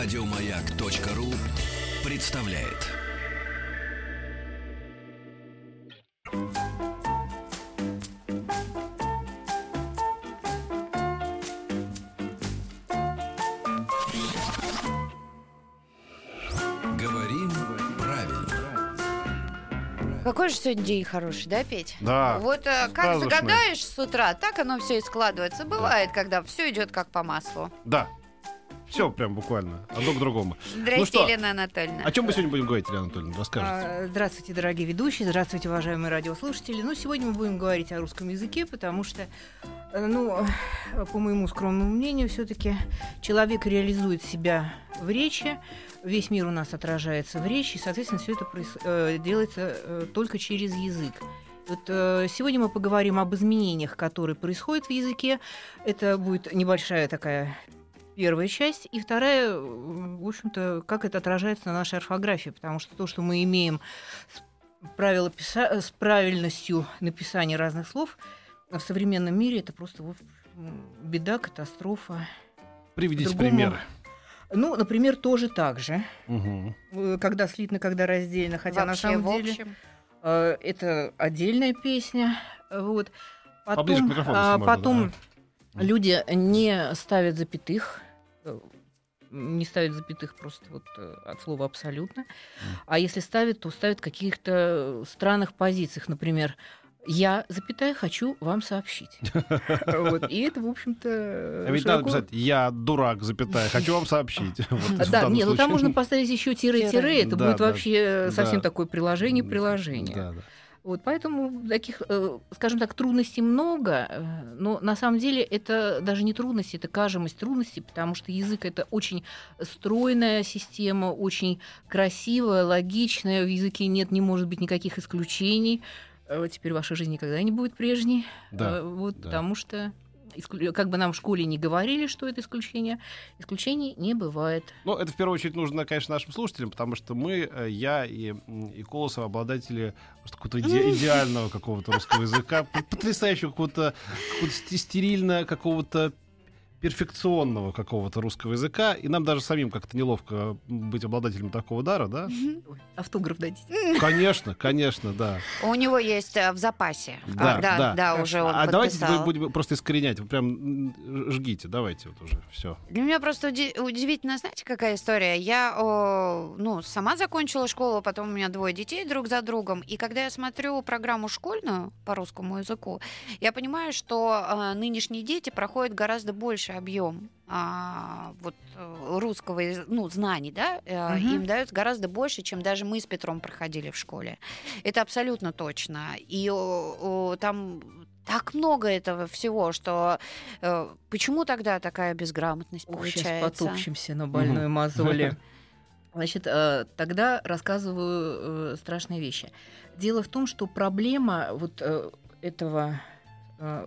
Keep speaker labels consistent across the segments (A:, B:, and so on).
A: Радиомаяк.ру представляет. Говорим правильно.
B: Какой же сегодня день хороший, да, Петь?
C: Да.
B: Вот э, как
C: сказочный.
B: загадаешь с утра, так оно все и складывается. Бывает, когда все идет как по маслу.
C: Да. Все прям буквально. Одно к другому.
B: Здрасте,
C: Ну что?
B: Елена Анатольевна.
C: О чем мы сегодня будем говорить, Елена Анатольевна? Расскажите.
D: А, Здравствуйте, дорогие ведущие, здравствуйте, уважаемые радиослушатели. Ну, сегодня мы будем говорить о русском языке, потому что, э, ну, по моему скромному мнению, все-таки человек реализует себя в речи, весь мир у нас отражается в речи, и, соответственно, все это э, делается э, только через язык. Вот э, сегодня мы поговорим об изменениях, которые происходят в языке. Это будет небольшая такая первая часть. И вторая, в общем-то, как это отражается на нашей орфографии. Потому что то, что мы имеем с, правило писа- с правильностью написания разных слов в современном мире, это просто вот, беда, катастрофа.
C: Приведите
D: другому-
C: примеры.
D: Ну, например, тоже так же. Э, Когда слитно, когда раздельно. Хотя на
B: Вообще,
D: самом
B: в
D: деле... Э, Это отдельная песня. Вот.
C: Поближе к
D: Потом,
C: микрофону,
D: а,
C: можно,
D: потом
C: да.
D: люди не ставят запятых. Э, Не ставят запятых просто вот э, от слова абсолютно. А если ставят, то ставят в каких-то странных позициях. Например, я, запятая, хочу вам сообщить. Вот. И это, в общем-то,
C: А ведь надо
D: широко-
C: писать «Я дурак, запятая, хочу вам сообщить». Вот
D: да, нет, ну там можно поставить еще тире-тире, это
C: Да,
D: будет
C: да,
D: вообще совсем такое приложение приложение.
C: Да, да.
D: Вот, поэтому таких, э, скажем так, трудностей много, э, но на самом деле это даже не трудности, это кажемость трудностей, потому что язык это очень стройная система, очень красивая, логичная, в языке нет, не может быть никаких исключений. Э, Теперь ваша жизнь никогда не будет прежней,
C: Да,
D: Э, вот,
C: да.
D: потому что как бы нам в школе не говорили, что это исключение, исключений не бывает.
C: Ну, это в первую очередь нужно, конечно, нашим слушателям, потому что мы, э, я и, и Колосов, обладатели какого-то иде- идеального какого-то русского языка, потрясающего какого-то, какого-то сти- стерильно какого-то перфекционного какого-то русского языка, и нам даже самим как-то неловко быть обладателем такого дара, да?
D: Ой, Автограф дадите.
C: Конечно, конечно, да.
B: У него есть э, в запасе.
C: Да,
B: А, да,
C: да.
B: да, уже он
C: А давайте мы будем просто искоренять, вы прям жгите, давайте вот уже, все.
B: Для меня просто уди- удивительно, знаете, какая история? Я, о, ну, сама закончила школу, потом у меня двое детей друг за другом, и когда я смотрю программу школьную по русскому языку, я понимаю, что э, нынешние дети проходят гораздо больше объем а, вот э, русского, ну, знаний, да,
D: Мгм.
B: им дают гораздо больше, чем даже мы с Петром проходили в школе. Это абсолютно точно. И о, о, там так много этого всего, что э, почему тогда такая безграмотность
D: Ох, сейчас
B: получается?
D: потопчемся на больной мозоли. Значит, э, тогда рассказываю э, страшные вещи. Дело в том, что проблема вот э, этого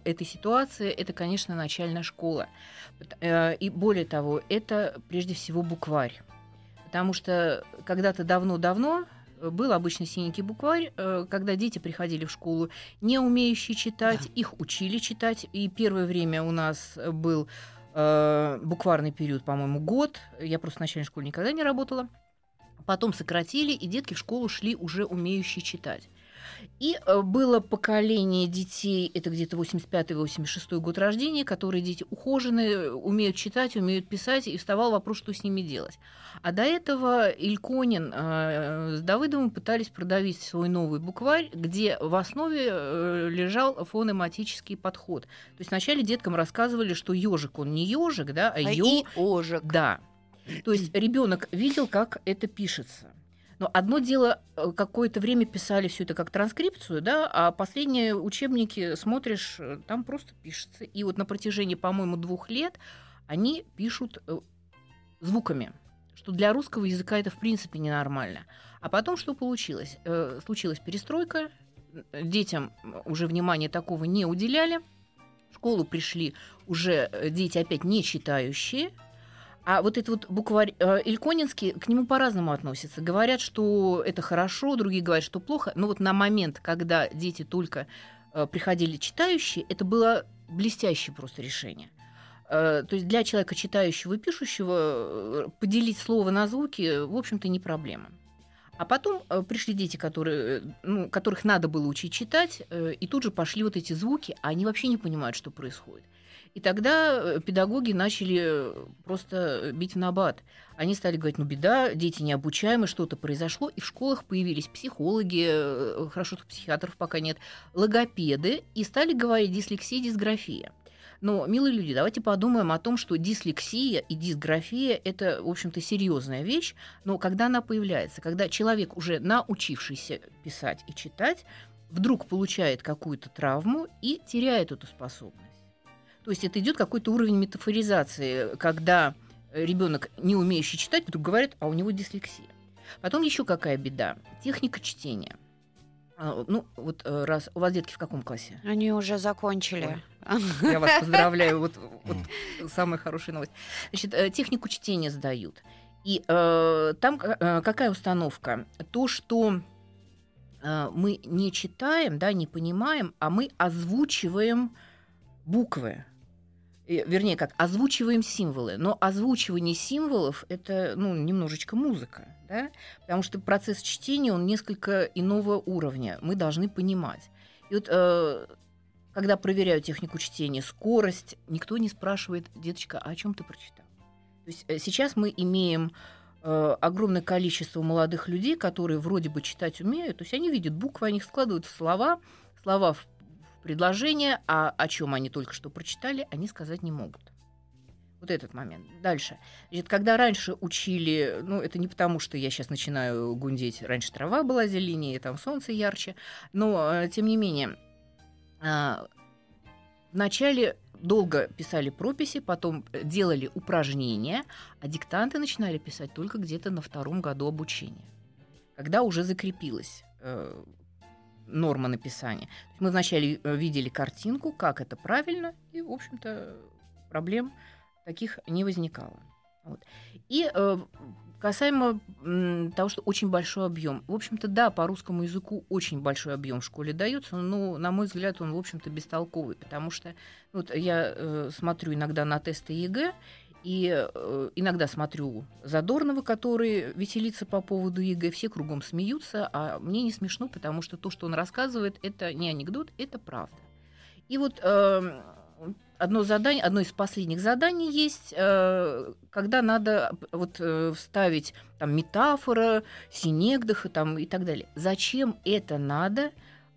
D: этой ситуации это, конечно, начальная школа. Э, И более того, это прежде всего букварь. Потому что когда-то давно-давно э, был обычно синенький букварь, э, когда дети приходили в школу, не умеющие читать, их учили читать. И первое время у нас был э, букварный период, по-моему, год. Я просто в начальной школе никогда не работала. Потом сократили, и детки в школу шли уже умеющие читать. И э, было поколение детей, это где-то 85-86 год рождения, которые дети ухоженные, умеют читать, умеют писать, и вставал вопрос, что с ними делать. А до этого Ильконин э, с Давыдовым пытались продавить свой новый букварь, где в основе э, лежал фонематический подход. То есть вначале деткам рассказывали, что ежик он не ежик, да, а,
B: А
D: ё
B: и ожик.
D: да. То есть ребенок видел, как это пишется. Но одно дело, э, какое-то время писали все это как транскрипцию, да, а последние учебники смотришь, э, там просто пишется. И вот на протяжении, по-моему, двух лет они пишут э, звуками, что для русского языка это в принципе ненормально. А потом что получилось? Случилась перестройка, детям уже внимания такого не уделяли, в школу пришли уже дети опять не читающие, а вот этот вот букварь э, Ильконинский, к нему по-разному относятся. Говорят, что это хорошо, другие говорят, что плохо. Но вот на момент, когда дети только э, приходили читающие, это было блестящее просто решение. Э, то есть для человека читающего и пишущего поделить слово на звуки, в общем-то, не проблема. А потом пришли дети, которые, ну, которых надо было учить читать, и тут же пошли вот эти звуки, а они вообще не понимают, что происходит. И тогда педагоги начали просто бить в набат. Они стали говорить, ну беда, дети необучаемы, что-то произошло, и в школах появились психологи, хорошо, что психиатров пока нет, логопеды, и стали говорить дислексия, дисграфия. Но, милые люди, давайте подумаем о том, что дислексия и дисграфия – это, в общем-то, серьезная вещь, но когда она появляется, когда человек, уже научившийся писать и читать, вдруг получает какую-то травму и теряет эту способность. То есть это идет какой-то уровень метафоризации, когда ребенок, не умеющий читать, вдруг говорит, а у него дислексия. Потом еще какая беда? Техника чтения. А, ну, вот э, раз у вас детки в каком классе?
B: Они уже закончили. Ой.
D: Я вас поздравляю. Вот, вот самая хорошая новость. Значит, э, технику чтения сдают. И э, там э, какая установка? То, что э, мы не читаем, да, не понимаем, а мы озвучиваем буквы. И, вернее, как озвучиваем символы. Но озвучивание символов это ну, немножечко музыка. Да? Потому что процесс чтения, он несколько иного уровня. Мы должны понимать. И вот э, когда проверяю технику чтения, скорость, никто не спрашивает, деточка, а о чем ты прочитал? То есть э, сейчас мы имеем э, огромное количество молодых людей, которые вроде бы читать умеют, то есть они видят буквы, они их складывают в слова, слова в предложения, а о чем они только что прочитали, они сказать не могут. Вот этот момент. Дальше. Значит, когда раньше учили, ну, это не потому, что я сейчас начинаю гундеть, раньше трава была зеленее, там солнце ярче, но, э, тем не менее, а, вначале долго писали прописи, потом делали упражнения, а диктанты начинали писать только где-то на втором году обучения, когда уже закрепилась э, норма написания. Мы вначале э, видели картинку, как это правильно, и, в общем-то, проблем таких не возникало. Вот. И э, Касаемо того, что очень большой объем. В общем-то, да, по русскому языку очень большой объем в школе дается, но, на мой взгляд, он, в общем-то, бестолковый, потому что вот я э, смотрю иногда на тесты ЕГЭ, и э, иногда смотрю Задорнова, который веселится по поводу ЕГЭ, все кругом смеются, а мне не смешно, потому что то, что он рассказывает, это не анекдот, это правда. И вот э, одно задание, одно из последних заданий есть, э, когда надо вот э, вставить там метафора, синекдоха там и так далее. Зачем это надо?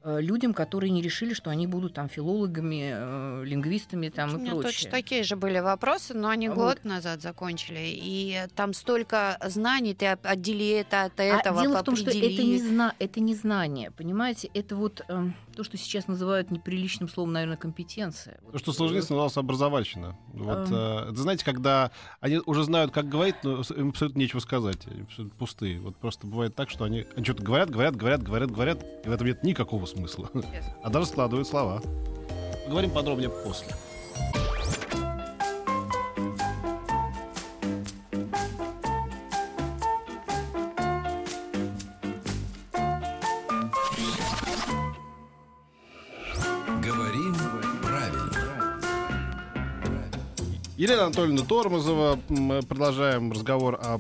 D: Э, людям, которые не решили, что они будут там филологами, э, лингвистами там
B: У
D: и
B: меня
D: прочее.
B: точно такие же были вопросы, но они
D: Вот.
B: год назад закончили. И там столько знаний, ты от- отдели это от
D: А
B: этого,
D: дело в том, что это не, зна- это не знание, понимаете? Это вот эм, то, что сейчас называют неприличным словом, наверное, компетенция.
C: То, что сложнее называлось образовательно. Вот,
D: Эм.
C: э, это знаете, когда они уже знают, как говорить, но им абсолютно нечего сказать. Они абсолютно пустые. Вот просто бывает так, что они, они что-то говорят, говорят, говорят, говорят, говорят, и в этом нет никакого смысла. А даже складывают слова. Поговорим подробнее после. Елена Анатольевна Тормозова. Мы продолжаем разговор о,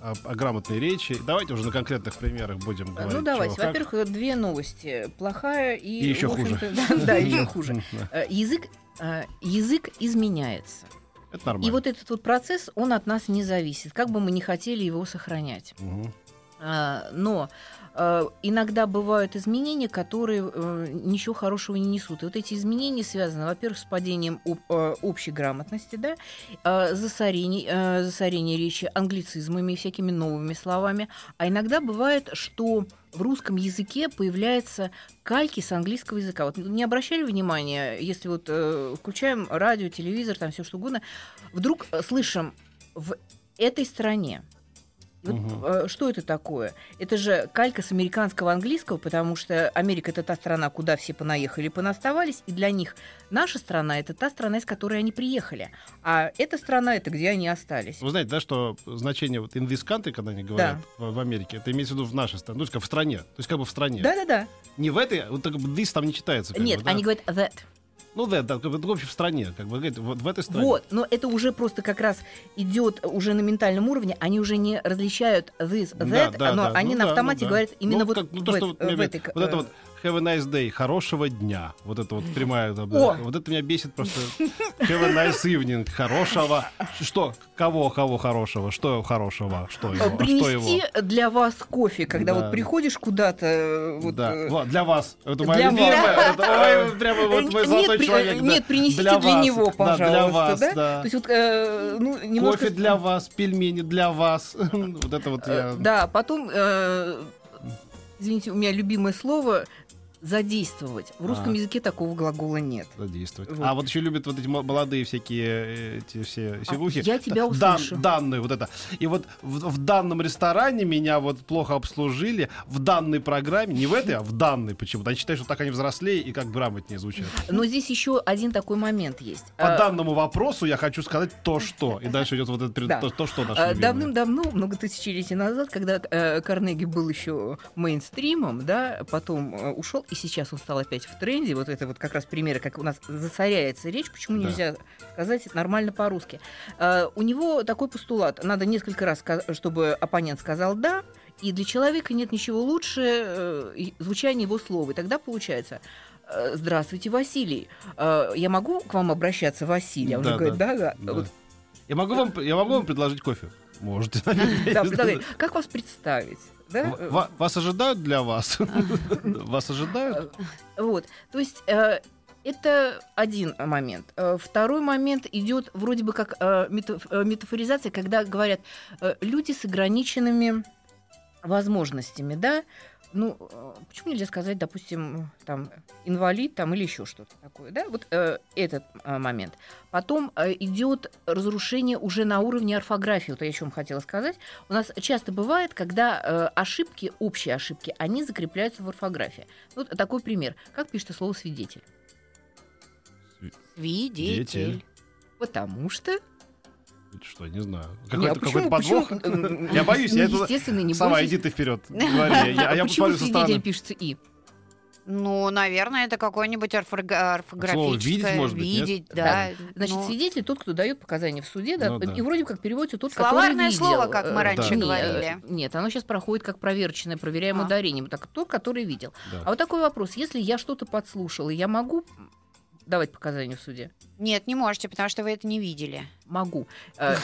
C: о- о грамотной речи. Давайте уже на конкретных примерах будем говорить.
D: Ну, давайте. Во-первых, две новости. Плохая и...
C: И еще хуже.
D: Да, еще хуже. Э, Язык, э, язык изменяется.
C: Это нормально.
D: И вот этот вот процесс, он от нас не зависит, как бы мы ни хотели его сохранять. А, Но э, иногда бывают изменения, которые э, ничего хорошего не несут. И вот эти изменения связаны, во-первых, с падением э, общей грамотности, да, э, засорение, э, засорение речи англицизмами и всякими новыми словами. А иногда бывает, что в русском языке появляются кальки с английского языка. Вот не обращали внимания, если вот э, включаем радио, телевизор, там все что угодно, вдруг э, слышим в этой стране. Вот, э, что это такое? Это же калька с американского английского, потому что Америка это та страна, куда все понаехали понаставались, и для них наша страна это та страна, из которой они приехали, а эта страна это где они остались.
C: Вы знаете, да, что значение вот in this country, когда они говорят в, в Америке, это имеется в виду в нашей стране, ну, как в стране, то есть как бы в стране.
D: Да-да-да.
C: Не в этой, вот так this там не читается.
D: Нет,
C: бы, да.
D: они говорят that.
C: Ну да, да, бы, в в стране, как бы, говорит, вот в этой стране.
D: Вот, но это уже просто как раз идет уже на ментальном уровне, они уже не различают this,
C: Да,
D: that,
C: да,
D: но
C: да.
D: они
C: Ну
D: на
C: да,
D: автомате
C: ну да.
D: говорят именно
C: Ну,
D: вот,
C: как- ну,
D: в,
C: то, что
D: эт-
C: вот
D: в
C: мне
D: этой...
C: Вот это
D: э,
C: вот have a nice day, хорошего дня. Вот это вот прямая. да,
D: О!
C: Вот это меня бесит просто. Have a nice evening, хорошего. Что? Кого, кого хорошего? Что хорошего? Что его?
D: э,
C: А Что
D: Принести
C: его?
D: для вас кофе, когда
C: Да.
D: вот приходишь куда-то, э, вот,
C: Да,
D: э,
C: для вас. Это
D: для
C: моя
D: вас.
C: любимая. Это ой, прямо вот
D: Э,
C: мой
D: нет,
C: золотой
D: при-
C: человек.
D: э,
C: да.
D: нет, принесите
C: Для
D: для
C: вас.
D: него,
C: Да,
D: пожалуйста,
C: для вас,
D: да?
C: да.
D: То есть вот, э, ну, немножко...
C: Кофе для вас, пельмени для вас. Вот это вот
D: Э,
C: я...
D: Да, потом, э, извините, у меня любимое слово задействовать. В русском
C: А.
D: языке такого глагола нет.
C: задействовать.
D: Вот.
C: А вот еще любят вот эти мо- молодые всякие э, эти все сивухи.
D: я тебя
C: Дан-
D: услышу.
C: данные вот это. И вот в, в данном ресторане меня вот плохо обслужили, в данной программе, не в этой, а в данной почему-то. Они считают, что так они взрослее и как грамотнее звучат.
D: Но здесь еще один такой момент есть.
C: По
D: Э,
C: данному вопросу я хочу сказать то, что. И дальше идет вот это
D: Да.
C: то, то, что наше
D: А,
C: любимое.
D: Давным-давно, много тысячелетий назад, когда э, Карнеги был еще мейнстримом, да, потом э, ушел, и сейчас он стал опять в тренде. Вот это вот как раз примеры, как у нас засоряется речь, почему
C: Да.
D: нельзя сказать нормально по-русски. Э, у него такой постулат: надо несколько раз, чтобы оппонент сказал да. И для человека нет ничего лучше э, звучания его слова. И тогда получается, э, здравствуйте, Василий. Э, я могу к вам обращаться, Василий? А он же
C: Да,
D: говорит,
C: да.
D: да, да. Вот
C: Я могу вам, я могу вам предложить кофе? Можете.
D: Да, как вас представить? Да?
C: В- ва- Вас ожидают для вас? Вас ожидают?
D: Вот, то есть э, это один момент. Э, Второй момент идет вроде бы как э, метаф- метафоризация, когда говорят люди с ограниченными возможностями, да. Ну, э, почему нельзя сказать, допустим, там инвалид там или еще что-то такое, да? Вот э, этот э, момент. Потом э, идет разрушение уже на уровне орфографии. Вот я о чем хотела сказать. У нас часто бывает, когда э, ошибки, общие ошибки, они закрепляются в орфографии. Вот такой пример. Как пишется слово свидетель?
B: Свидетель.
D: Потому что.
C: Что, не знаю. Какой-то какой-то подвох?
D: почему,
C: Я боюсь, я это...
D: естественно, не
C: Сама иди ты вперед. Говори. Я, я
D: почему
C: со
D: свидетель
C: стороны.
D: пишется и?
B: Ну, наверное, это какое-нибудь орфога- орфографическое.
C: видеть, может быть, нет?
B: Видеть, да.
D: Значит,
B: Ну,
D: свидетель тот, кто дает показания в суде, да,
C: Ну да.
D: и вроде как переводится тот,
B: Словарное
D: который видел.
B: слово, как мы
D: Э,
B: раньше
D: нет,
B: говорили.
D: Нет, оно сейчас проходит как проверочное, проверяемое
B: А.
D: ударением. Так, тот, который видел.
C: Да.
D: А вот такой вопрос. Если я что-то подслушала, я могу давать показания в суде?
B: Нет, не можете, потому что вы это не видели.
D: Могу. Э,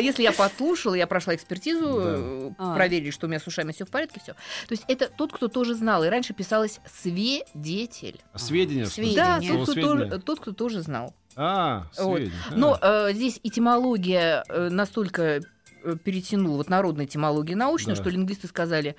D: Если я подслушала, я прошла экспертизу, э,
B: А.
D: проверили, что у меня с ушами все в порядке, все. То есть это тот, кто тоже знал. И раньше писалось свидетель.
C: А Сведения.
D: Да, тот, кто тоже, знал.
C: А,
D: Вот.
C: А.
D: Но э, здесь этимология э, настолько перетянула, вот народная этимология научная,
C: Да.
D: что лингвисты сказали, «Э,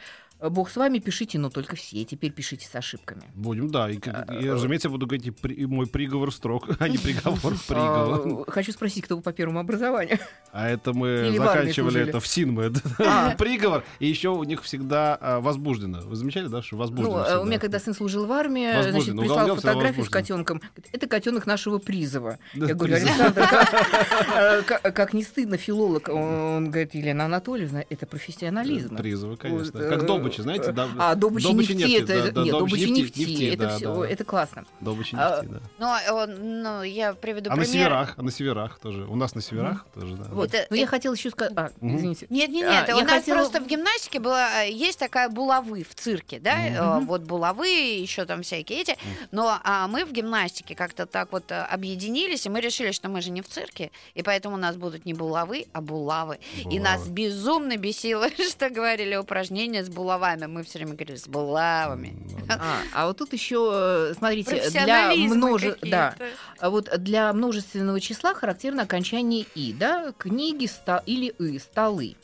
D: бог с вами, пишите, но только все, теперь пишите с ошибками.
C: Будем, да. И, и,
D: А,
C: разумеется, я буду говорить, и при- и мой приговор строг, а не приговор, приговор.
D: А, Хочу спросить, кто вы по первому образованию?
C: А это мы
D: Или
C: заканчивали это в Синме.
D: А.
C: Приговор. И еще у них всегда а, возбуждено. Вы замечали, да, что
D: Ну,
C: возбуждено?
D: э, у меня, когда сын служил в армии,
C: Возбужден.
D: значит,
C: Ну,
D: прислал фотографию с котенком. Это котенок нашего призова.
C: Да,
D: Я говорю. Александр, как, э, как- не стыдно, филолог. Он говорит, Елена Анатольевна, это профессионализм.
C: Призывы, конечно. Как
D: э,
C: добычи, знаете? да,
D: А, добычи,
C: добычи
D: нефти,
C: нефти,
D: это,
C: да, да,
D: нет,
C: добычи
D: добычи
C: нефти,
D: нефти,
C: нефти,
D: это
C: да,
D: все,
C: да.
D: это классно.
C: Добычи
D: А,
C: нефти, да.
B: Ну, а, ну, я приведу
C: А на
B: пример.
C: северах, а на северах тоже. У нас на северах тоже, да.
D: Вот.
B: Это-
D: Но я хотела еще сказать... А, извините.
B: Нет, нет,
D: А,
B: нет. у нас
D: хотела-
B: просто в гимнастике была, э, есть такая булавы в цирке, да, э,
D: Мгм.
B: вот булавы, еще там всякие эти. Но а, мы в гимнастике как-то так вот э, объединились, и мы решили, что мы же не в цирке, и поэтому у нас будут не булавы, а булавы. И нас
C: Булавы.
B: безумно бесило, что говорили упражнения с булавами. Мы все время говорили с булавами.
D: А, а вот тут еще, смотрите, для множе... да, вот для множественного числа характерно окончание «и», да, книги ста- или «и», столы.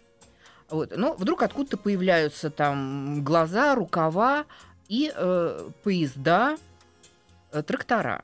D: Вот. Но вдруг откуда-то появляются там глаза, рукава и э, поезда, э, трактора.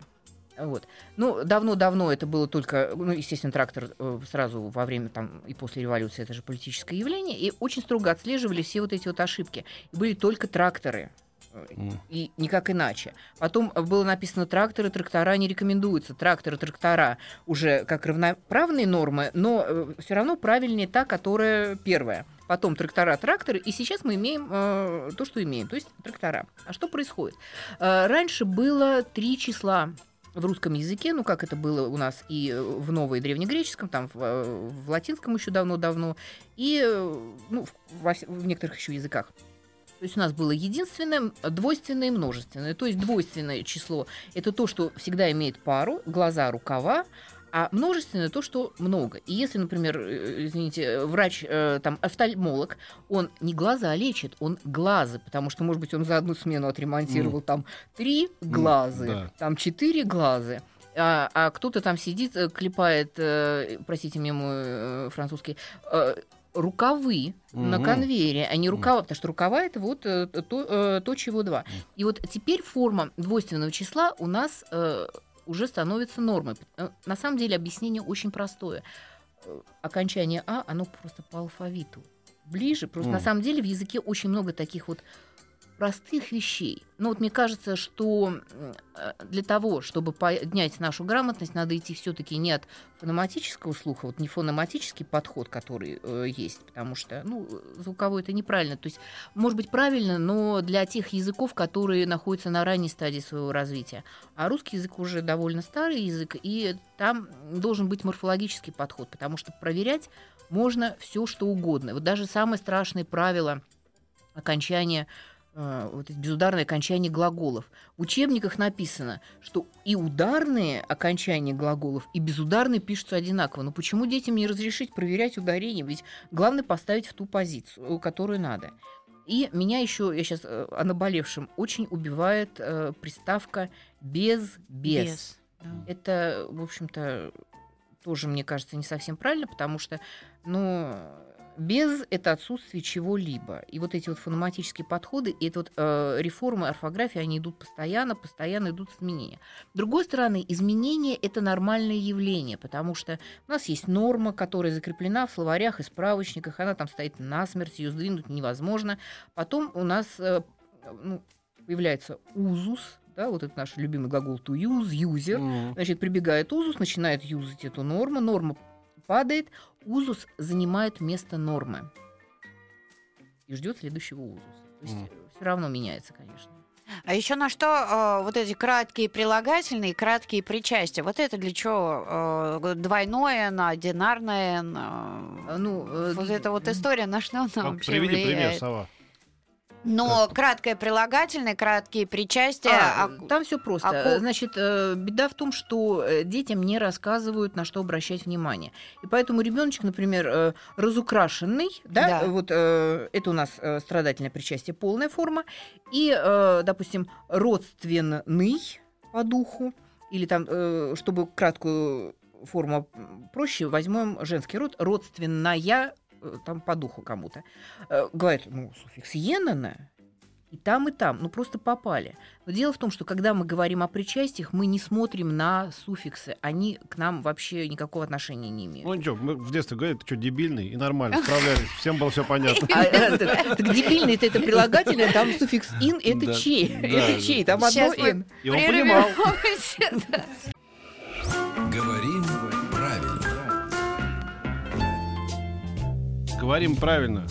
D: Вот. Ну, давно-давно это было только, ну, естественно, трактор э, сразу во время там и после революции, это же политическое явление, и очень строго отслеживали все вот эти вот ошибки. И были только тракторы
C: М.
D: И никак иначе. Потом э, было написано тракторы, трактора не рекомендуются. Тракторы, трактора уже как равноправные нормы, но все равно правильнее та, которая первая. Потом трактора, тракторы, и сейчас мы имеем э, то, что имеем, то есть трактора. А что происходит? Э, раньше было три числа в русском языке, ну как это было у нас и в ново- и древнегреческом, там в, э, в латинском еще давно-давно, и э, ну, в, в некоторых еще языках. То есть у нас было единственное, двойственное и множественное. То есть двойственное число – это то, что всегда имеет пару, глаза, рукава, а множественное то, что много. И если, например, э, извините, врач, э, там, офтальмолог, он не глаза лечит, он глазы, потому что, может быть, он за одну смену отремонтировал там три глазы,
C: да.
D: там четыре глаза. А, а кто-то там сидит, э, клепает, э, простите мне мой э, французский, э, рукавы на
C: Мгм.
D: конвейере, а не рукава, потому что рукава это вот э, то, э, то, чего два. И вот теперь форма двойственного числа у нас э, уже становится нормой. Э, На самом деле объяснение очень простое. Э, Окончание А, оно просто по алфавиту. Ближе, просто на
C: М.
D: самом деле в языке очень много таких вот простых вещей. Но вот мне кажется, что э, для того, чтобы поднять нашу грамотность, надо идти все-таки не от фонематического слуха, вот не фонематический подход, который э, есть, потому что, ну, звуковой это неправильно. То есть, может быть, правильно, но для тех языков, которые находятся на ранней стадии своего развития. А русский язык уже довольно старый язык, и там должен быть морфологический подход, потому что проверять можно все, что угодно. Вот даже самые страшные правила окончания э, вот эти безударные окончания глаголов. В учебниках написано, что и ударные окончания глаголов, и безударные пишутся одинаково. Но почему детям не разрешить проверять ударение? Ведь главное поставить в ту позицию, которую надо. И меня еще, я сейчас о наболевшем, очень убивает э, приставка без, без.
B: Да.
D: Это, в общем-то, тоже, мне кажется, не совсем правильно, потому что, ну, без это отсутствие чего-либо. И вот эти вот фонематические подходы, и это вот э, реформы орфографии, они идут постоянно, постоянно идут изменения. С другой стороны, изменения это нормальное явление, потому что у нас есть норма, которая закреплена в словарях и справочниках, она там стоит насмерть, ее сдвинуть невозможно. Потом у нас э, ну, появляется узус, да, вот это наш любимый глагол to use, user.
C: М.
D: Значит, прибегает узус, начинает юзать эту норму, норма падает, узус занимает место нормы и ждет следующего узуса. То есть
C: Мгм.
D: все равно меняется, конечно.
B: А еще на что э, вот эти краткие прилагательные, краткие причастия? Вот это для чего? Э, двойное на одинарное на...
D: А, Ну, э,
B: Вот эта вот история, на что она
C: Как-
B: вообще
C: Приведи пример,
B: влияет?
C: Сова.
B: Но краткое прилагательное, краткие причастия...
D: А,
B: а-
D: там все просто.
B: а
D: Значит, э, беда в том, что э, детям не рассказывают, на что обращать внимание. И поэтому ребеночек, например, э, разукрашенный, да,
B: Да.
D: вот э, это у нас э, страдательное причастие, полная форма, и, э, допустим, родственный по духу, или там, э, чтобы краткую форму проще, возьмем женский род, родственная э, там по духу кому-то. Э, Говорит, ну, суффикс «енана», и там, и там, ну просто попали. Но дело в том, что когда мы говорим о причастиях, мы не смотрим на суффиксы. Они к нам вообще никакого отношения не имеют.
C: Ну ничего, мы в детстве говорили, ты что, дебильный, и нормально, справлялись, всем было все понятно.
D: А, э, так, дебильный это, это прилагательное, там суффикс ин это чей? это чей? Там одно ин.
C: И он понимал.
A: Говорим правильно.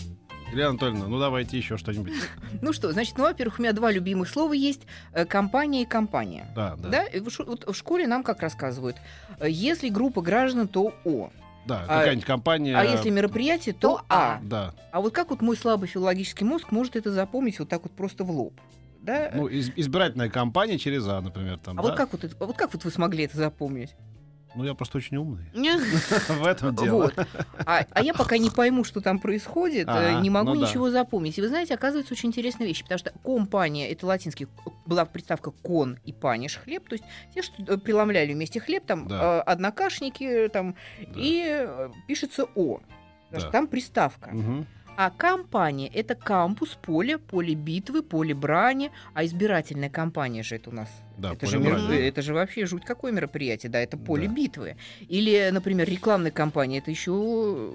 C: Илья Анатольевна, ну давайте еще что-нибудь.
D: Ну что, значит, ну, во-первых, у меня два любимых слова есть. э, Компания и компания.
C: Да, да.
D: Да, и в, шу- вот в школе нам как рассказывают. э, Если группа граждан, то О.
C: Да,
D: А-
C: какая-нибудь компания.
D: А если мероприятие, то
B: То
D: А.
C: Да.
D: А вот как вот мой слабый филологический мозг может это запомнить вот так вот просто в лоб? Да?
C: Ну, из- избирательная компания через А, например, там.
D: а
C: да?
D: вот как вот это, а вот как вот вы смогли это запомнить?
C: Ну, я просто очень умный. В этом дело.
D: Вот. А, а я пока не пойму, что там происходит, э, не могу
C: ну да.
D: ничего запомнить. И вы знаете, оказывается, очень интересная вещь, потому что компания, это латинский, была приставка кон и паниш хлеб, то есть те, что э, преломляли вместе хлеб, там
C: Да.
D: э, однокашники, там,
C: Да.
D: и пишется О. Потому что там приставка. А компания – это кампус, поле, поле битвы, поле брани. А избирательная кампания же это у нас.
C: Да,
D: это, же
C: поле
D: мер-
C: брани.
D: это же вообще жуть какое мероприятие, да, это поле
C: Да.
D: битвы. Или, например, рекламная кампания – это еще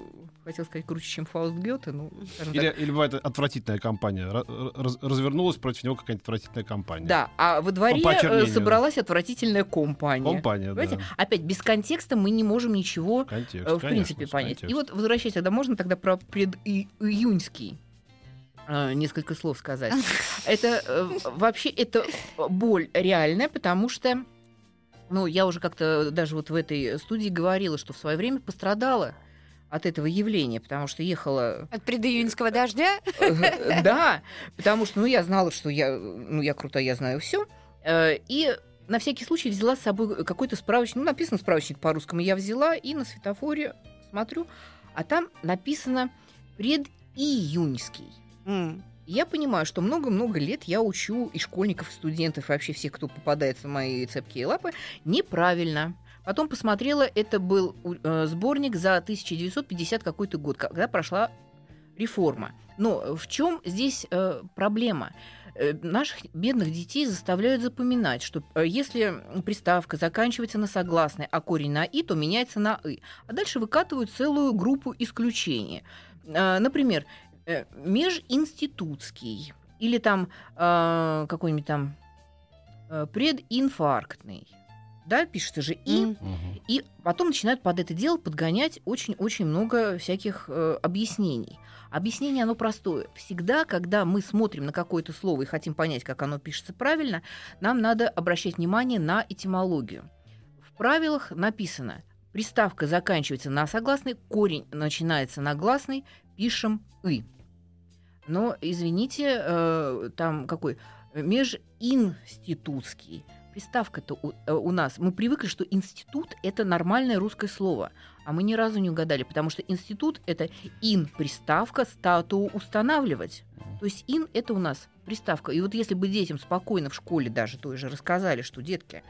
D: хотел сказать, круче, чем Фауст Гёте, ну,
C: Или,
D: так.
C: или бывает отвратительная компания. Ра- раз- развернулась против него какая-нибудь отвратительная компания.
D: Да, а во дворе
C: По
D: э, собралась отвратительная компания.
C: Компания,
D: Понимаете?
C: да.
D: Опять, без контекста мы не можем ничего
C: Контекст,
D: э, в
C: конечно,
D: принципе понять. И
C: контекстом.
D: вот возвращаясь, тогда можно тогда про предиюньский э, несколько слов сказать. Это вообще это боль реальная, потому что, ну, я уже как-то даже вот в этой студии говорила, что в свое время пострадала от этого явления, потому что ехала
B: От предиюньского дождя?
D: Э, Да, потому что, ну, я знала, что я, ну, я крутая, я знаю все. И на всякий случай взяла с собой какой-то справочник. Ну, написано справочник по-русскому. Я взяла и на светофоре смотрю, а там написано предиюньский. Я понимаю, что много-много лет я учу и школьников, и студентов, и вообще всех, кто попадается в мои цепкие лапы, неправильно. Потом посмотрела, это был э, сборник за 1950 какой-то год, когда прошла реформа. Но в чем здесь э, проблема? Э, наших бедных детей заставляют запоминать, что если приставка заканчивается на согласной, а корень на и, то меняется на и. А дальше выкатывают целую группу исключений. Например, межинститутский или там какой-нибудь там прединфарктный. Да, пишется же и.
C: Мгм.
D: И потом начинают под это дело подгонять очень-очень много всяких э, объяснений. Объяснение оно простое. Всегда, когда мы смотрим на какое-то слово и хотим понять, как оно пишется правильно, нам надо обращать внимание на этимологию. В правилах написано, приставка заканчивается на согласный, корень начинается на гласный, пишем «и». Но, извините, э, там какой? Межинститутский. Приставка-то у, э, у нас. Мы привыкли, что институт это нормальное русское слово. А мы ни разу не угадали, потому что институт это ин приставка стату устанавливать. То есть ин это у нас приставка. И вот если бы детям спокойно в школе даже той же рассказали, что детки,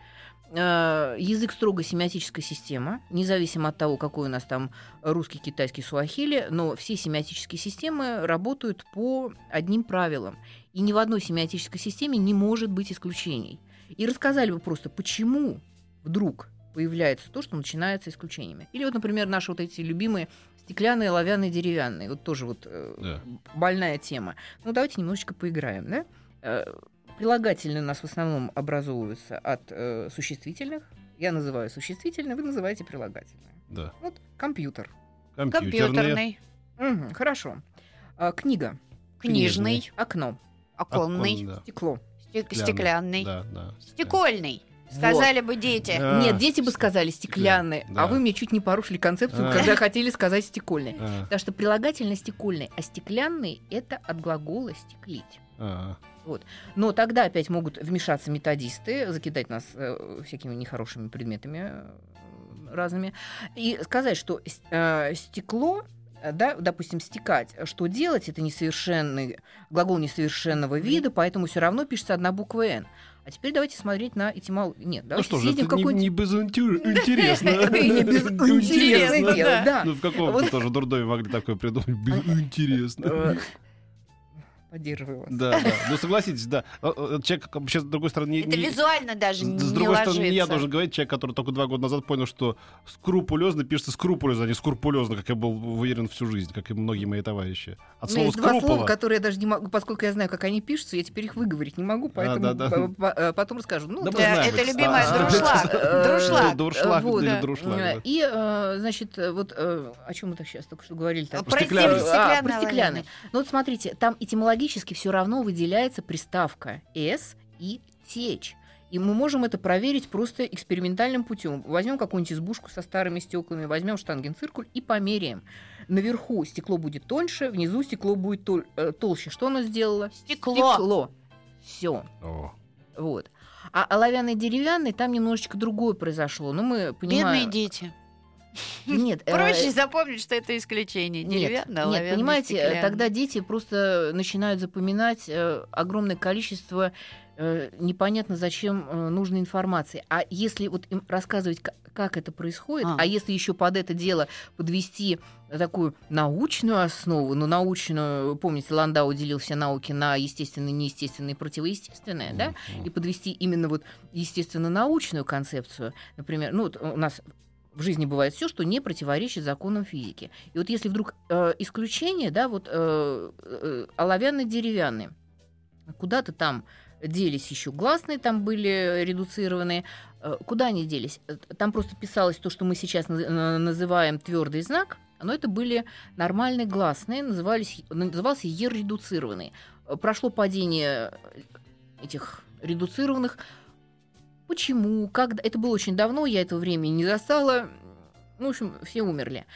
D: э, язык строго семиотическая система, независимо от того, какой у нас там русский, китайский, суахили, но все семиотические системы работают по одним правилам. И ни в одной семиотической системе не может быть исключений. И рассказали бы просто, почему вдруг появляется то, что начинается исключениями. Или вот, например, наши вот эти любимые стеклянные, оловянные, деревянные. Вот тоже вот э,
C: Да.
D: больная тема. Ну, давайте немножечко поиграем, да? Э, Прилагательные у нас в основном образовываются от э, существительных. Я называю существительные, вы называете прилагательные.
C: Да.
D: Вот компьютер.
B: Компьютерный,
D: Мгм, хорошо. А, книга.
B: книжный,
D: Окно.
B: оконный,
C: Окон, да.
D: Стекло.
B: Стек- стеклянный,
C: Да, да.
B: стекольный. Сказали бы дети.
C: А,
D: Нет, дети бы сказали стеклянный,
C: да.
D: а вы мне чуть не порушили концепцию,
C: А.
D: когда хотели сказать стекольный.
C: А,
D: Потому что прилагательно стекольный, а стеклянный это от глагола стеклить.
C: а,
D: Но тогда опять могут вмешаться методисты, закидать нас э, всякими нехорошими предметами э, разными, и сказать, что э, стекло, да, допустим, стекать, что делать, это несовершенный глагол несовершенного вида, поэтому все равно пишется одна буква «н». А теперь давайте смотреть на этимологию. Нет,
C: Ну
D: давайте
C: что же, это
D: в
C: не, не безинтересно.
D: Не безинтересное дело, да.
C: Ну, в каком
D: Вот.
C: тоже дурдоме могли такое придумать? Безинтересно.
D: Э, Поддерживаю вас.
C: Да, да. Ну, согласитесь, да. Э, э, Человек, как бы, сейчас, с другой стороны,
B: Это
C: не-
B: визуально даже не
C: с другой стороны, не я
B: ложится.
C: должен говорить, человек, который только два года назад понял, что скрупулезно пишется скрупулезно, а не скрупулезно, как я был уверен всю жизнь, как и многие мои товарищи. От
D: У меня
C: слова
D: есть два слова,
C: скрупула.
D: которые я даже не могу, поскольку я знаю, как они пишутся, я теперь их выговорить не могу, поэтому
C: да, да.
D: э, потом расскажу. Ну,
C: Да
B: Да, это любимая
C: слова.
B: друшлаг.
D: Э,
B: Друшлаг.
C: Дуршлаг
D: Вот,
C: или
B: да.
C: друшлаг.
D: Э,
C: да.
D: И, э, значит, э, вот э, о чем мы так сейчас только что говорили?
B: А,
C: Про
B: про
D: А, про стеклянный.
B: оловянный.
D: Ну вот смотрите, там этимологически все равно выделяется приставка «с» и «течь». И мы можем это проверить просто экспериментальным путем. Возьмем какую-нибудь избушку со старыми стеклами, возьмем штангенциркуль и померяем. Наверху стекло будет тоньше, внизу стекло будет тол- э, толще. Что оно сделало?
B: Стекло.
D: Стекло. Все.
C: О,
D: Вот. А оловянный деревянный там немножечко другое произошло. Ну, мы понимаем...
B: Бедные дети.
D: Нет, э,
B: Проще запомнить, что это исключение.
D: Нет,
B: Деревянный,
D: нет,
B: оловянный,
D: понимаете, э,
B: стеклянный.
D: тогда дети просто начинают запоминать э, огромное количество э, непонятно зачем э, нужной информации. А если вот им рассказывать, ка- как это происходит,
B: А.
D: а, если еще под это дело подвести такую научную основу, ну научную, помните, Ландау уделил все науки на естественные, неестественные, противоестественные, да, и подвести именно вот естественно-научную концепцию, например, ну вот у нас в жизни бывает все, что не противоречит законам физики. И вот если вдруг э, исключение, да, вот э, э, оловянно-деревянные, куда-то там делись еще гласные, там были редуцированные. Э, Куда они делись? Там просто писалось то, что мы сейчас наз- называем твердый знак, но это были нормальные гласные, назывались, назывался ер редуцированный. Прошло падение этих редуцированных. Почему? Как? Это было очень давно, я этого времени не застала. Ну, в общем, все умерли.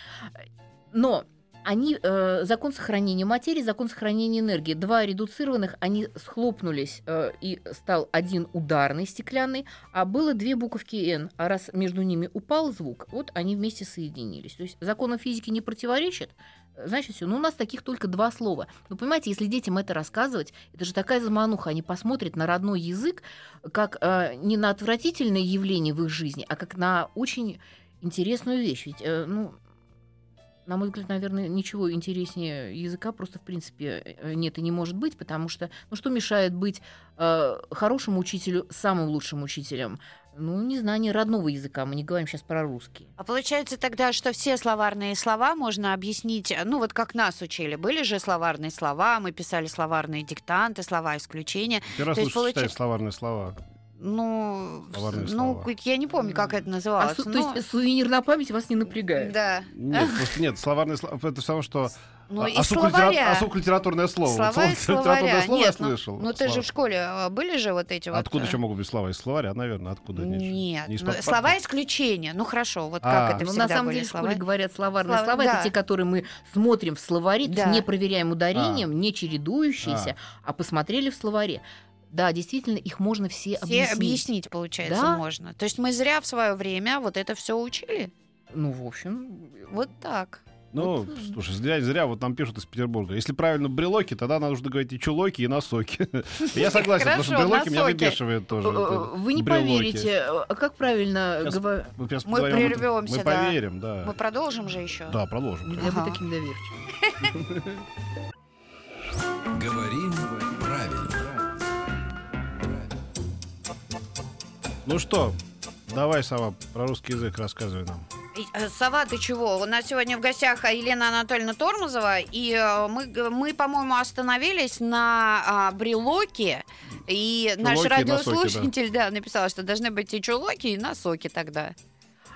D: Но они, э, закон сохранения материи, закон сохранения энергии, два редуцированных, они схлопнулись, э, и стал один ударный стеклянный, а было две буковки «Н», а раз между ними упал звук, вот они вместе соединились. То есть законам физики не противоречит, значит все. Но у нас таких только два слова. Но понимаете, если детям это рассказывать, это же такая замануха, они посмотрят на родной язык как э, не на отвратительное явление в их жизни, а как на очень интересную вещь. Ведь, э, ну, на мой взгляд, наверное, ничего интереснее языка просто, в принципе, э, нет и не может быть, потому что, ну, что мешает быть э, хорошему учителю самым лучшим учителем? Ну, незнание родного языка, мы не говорим сейчас про русский.
B: А получается тогда, что все словарные слова можно объяснить, э, ну вот как нас учили, были же словарные слова, мы писали словарные диктанты, слова исключения.
C: Первый раз
B: То есть
C: слышу, читаю
B: получи-
C: словарные слова.
B: Ну, ну,
C: слова.
B: я не помню, как это
D: А
B: называлось.
D: су-
B: но-
D: То есть сувенир на память вас не напрягает?
B: Да.
C: Нет, просто нет, словарные слова. Это все равно, что
B: Ну,
C: а-
B: и
C: осук
B: словаря.
C: осук литературное слово.
B: Слова
C: слово-
B: из словаря.
C: литературное слово я
B: Нет, ну-
C: слышал.
B: Ну, ты же в школе а, были же вот эти вот...
C: Откуда
B: э,
C: еще могут быть слова? Из словаря, наверное, откуда?
B: Нет,
C: Не из
B: ну, слова исключения. Ну хорошо, вот
C: А.
B: как это
D: Ну,
B: всегда
D: на самом
B: были
D: деле в школе говорят словарные
B: Слова-
D: слова,
B: да.
D: это те, которые мы смотрим в словаре, то
B: Да.
D: есть не проверяем ударением, не чередующиеся, а. посмотрели в словаре. Да, действительно, их можно все,
B: Все
D: объяснить.
B: объяснить, получается,
D: Да.
B: можно. То есть мы зря в свое время вот это все учили.
D: Ну, в общем,
B: Вот так.
C: Ну,
D: Вот,
C: слушай, зря, зря вот нам пишут из Петербурга. Если правильно брелоки, тогда нужно говорить и чулоки, и носоки. Я согласен, потому что брелоки меня выбешивают тоже.
D: Э, э, Вы не поверите, а как правильно говорить?
C: Мы,
B: прервемся,
C: Мы
B: да.
C: поверим, да.
B: Мы продолжим же еще.
C: Да, продолжим.
B: Ага.
D: быть таким доверчивым.
A: Говорим
C: Ну что, давай, Сава, про русский язык рассказывай нам.
B: Э, Сова, ты чего? У нас сегодня в гостях Елена Анатольевна Тормозова, и э, мы, мы по-моему, остановились на а, брелоке, и наш
C: Чулоки и носоки,
B: радиослушатель да. написал, что должны быть и чулоки, и носоки тогда.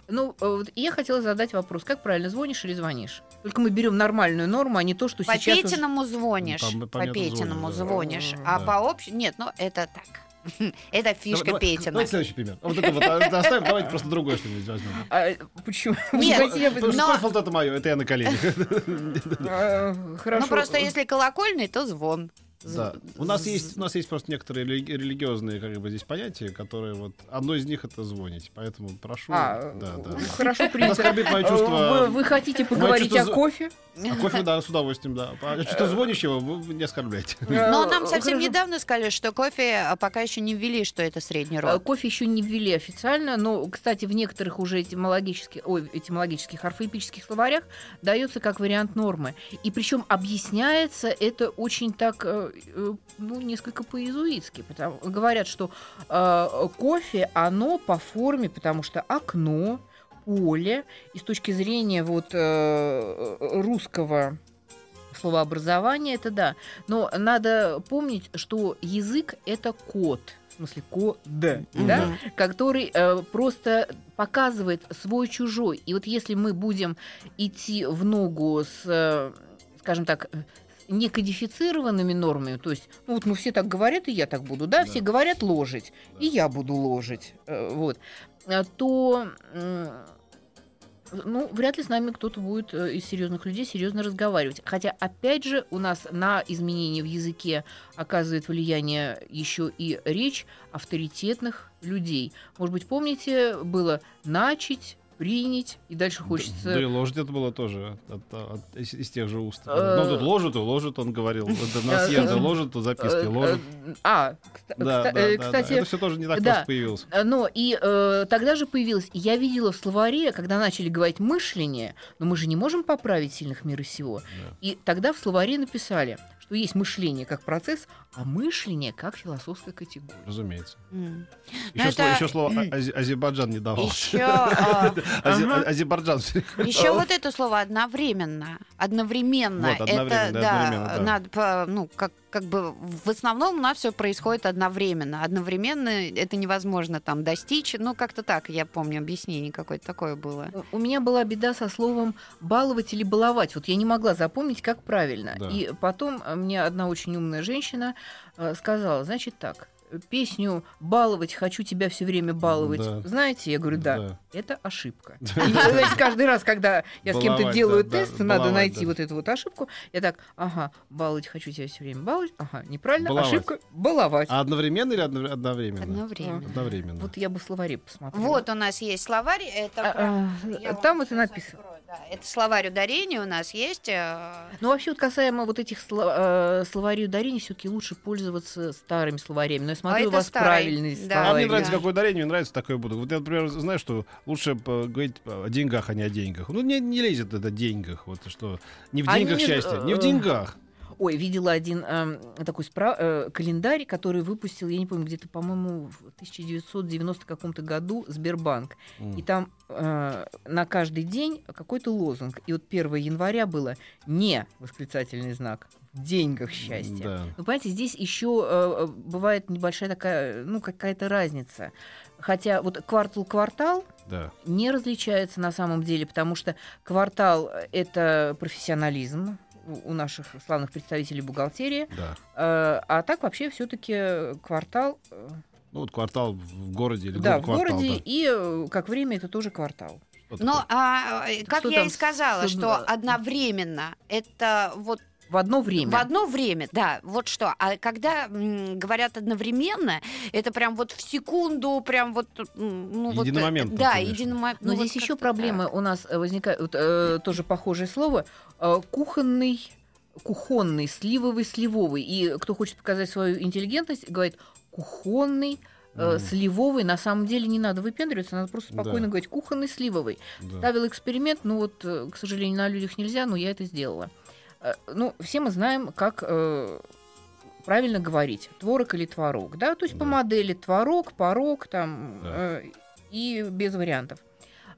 D: Ну, э, вот я хотела задать вопрос, как правильно, звонишь или звонишь? Только мы берем нормальную норму, а не то, что
B: По
D: сейчас... уже-
B: Петиному звонишь,
C: Ну, там
B: по Петиному звонишь,
C: да.
B: а
C: Да.
B: по общему... Нет, ну это так. Это фишка
C: Давай-
B: Петина.
C: Давайте следующий пример. Вот это вот а, оставим, давайте просто другое что-нибудь возьмем.
D: А, почему?
B: Нет,
C: Потому что
B: но-
C: Скольфолд это мое, это я на коленях.
D: А, Хорошо.
B: Ну просто если колокольный, то звон.
C: Да. У нас есть, у нас есть просто некоторые религи- религиозные как бы здесь понятия, которые вот одно из них это звонить, поэтому прошу.
D: А,
C: да, да.
D: хорошо принято.
C: мое
D: Э,
C: чувство.
D: Вы, вы хотите поговорить
C: чувство
D: о кофе?
C: А кофе, да, с удовольствием, да. А что звонящего, вы не оскорбляйте.
B: Но
D: Э,
B: нам совсем
D: хорошо.
B: недавно сказали, что кофе а, пока еще не ввели, что это средний
D: Э,
B: род.
D: Кофе еще не ввели официально, но, кстати, в некоторых уже этимологических, ой, этимологических орфоэпических словарях дается как вариант нормы. И причем объясняется это очень так, э, э, ну, несколько по-иезуитски. Потому, говорят, что э, кофе, оно по форме, потому что окно, поле, и с точки зрения вот э, русского словообразования, это да. Но надо помнить, что язык это код. В смысле, код, да,
B: Мгм.
D: который э, просто показывает свой чужой. И вот если мы будем идти в ногу с, э, скажем так, э, некодифицированными нормами, то есть, ну вот мы все так говорят, и я так буду, да,
C: Да.
D: все говорят ложить, и я буду ложить, э, вот, э, то ну, вряд ли с нами кто-то будет э, из серьезных людей серьезно разговаривать. Хотя, опять же, у нас на изменения в языке оказывает влияние еще и речь авторитетных людей. Может быть, помните, было начать, принять, и дальше хочется...
C: Да и ложить это было тоже от- от- из, из тех же уст.
D: Э,
C: Ну, тут ложит, и ложит, он говорил. Это на съезды
D: э,
C: ложит, то записки
D: Э,
C: ложит.
D: э, А,
C: Да,
D: кста-
C: да, да, да.
D: кстати,
C: Это все тоже не так
D: да.
C: просто появилось.
D: Но и тогда же появилось, я видела в словаре, когда начали говорить мышление, но мы же не можем поправить сильных мира сего.
C: Да.
D: И тогда в словаре написали, что есть мышление как процесс, а мышление как философская категория.
C: Разумеется.
B: М.
C: Еще,
B: это-
C: слово, еще слово Азербайджан не давал.
B: Еще, а.
C: Азербайджан.
B: Еще вот это слово одновременно. Одновременно.
C: Вот, одновременно,
B: это, да,
C: одновременно, да.
B: надо, ну, как, как бы в основном у нас все происходит одновременно. Одновременно это невозможно там достичь. Ну, как-то так, я помню, объяснение какое-то такое было.
D: У- У меня была беда со словом баловать или баловать. Вот я не могла запомнить, как правильно.
C: Да.
D: И потом э, мне одна очень умная женщина э, сказала, значит так, песню «Баловать, хочу тебя все время баловать».
C: Да.
D: Знаете, я говорю, да,
C: Да.
D: это ошибка. И, знаете, каждый раз, когда я с кем-то
C: Баловать,
D: делаю
C: да, да,
D: тест, надо
C: баловать,
D: найти
C: да.
D: вот эту вот ошибку. Я так, ага, баловать, хочу тебя все время баловать. Ага, неправильно,
C: Баловать.
D: ошибка, баловать.
C: А одновременно или одно- одновременно?
B: Одновременно.
C: Одновременно.
D: Вот я бы в словаре посмотрела.
B: Вот у нас есть словарь. Это
D: А, а, там это написано.
B: открою, да. Это словарь ударений у нас есть. э,
D: Ну, вообще, вот касаемо вот этих сло- э, словарей ударений, все-таки лучше пользоваться старыми словарями. Но я смотрю, у
B: это
D: вас
B: старый,
D: правильный
B: да.
C: А
D: словарь.
C: мне
B: Ой,
C: нравится,
B: да.
C: какое ударение, мне нравится, такое буду. Вот я, например, знаю, что лучше говорить о деньгах, а не о деньгах. Ну, не, не лезет это о деньгах. Вот что. Не в
D: Они
C: деньгах
D: не-
C: счастье, не в
D: э,
C: деньгах.
D: Ой, видела один эм, такой спра- э, календарь, который выпустил, я не помню, где-то, по-моему, в 1990 каком-то году Сбербанк.
C: М.
D: И там э, на каждый день какой-то лозунг. И вот 1 января было «не» восклицательный знак, в деньгах счастье.
C: Да.
D: Ну, понимаете, здесь еще э, бывает небольшая такая, ну, какая-то разница. Хотя вот квартал-квартал
C: Да.
D: не различается на самом деле, потому что квартал — это профессионализм у наших славных представителей бухгалтерии,
C: Да.
D: э, а так вообще все-таки квартал, э,
C: Ну, вот квартал в городе или
D: да, в
C: квартал,
D: городе,
C: да.
D: и э, как время это тоже квартал.
C: Что
B: Но, а, как
D: Что
B: я и сказала,
D: с-
B: что одновременно это вот
D: В одно время.
B: в одно время, да, вот что. А когда м, говорят одновременно, это прям вот в секунду, прям вот, ну вот, э,
C: Единомоментно,
B: Да,
C: конечно.
B: единомоментно.
D: Но
B: ну,
D: здесь
B: вот
D: еще проблемы
B: так.
D: у нас э, возникают, вот, э, тоже похожее слово, э, кухонный кухонный, сливовый, сливовый. И кто хочет показать свою интеллигентность, говорит кухонный, э,
C: Мгм.
D: сливовый. На самом деле не надо выпендриваться, надо просто
C: Да.
D: спокойно говорить кухонный, сливовый.
C: Да.
D: Ставил эксперимент, ну вот, к сожалению, на людях нельзя, но я это сделала. Э, Ну, все мы знаем, как э, правильно говорить, творог или творог, да, то есть по
C: Да.
D: модели творог, порог, там,
C: Да.
D: э, и без вариантов.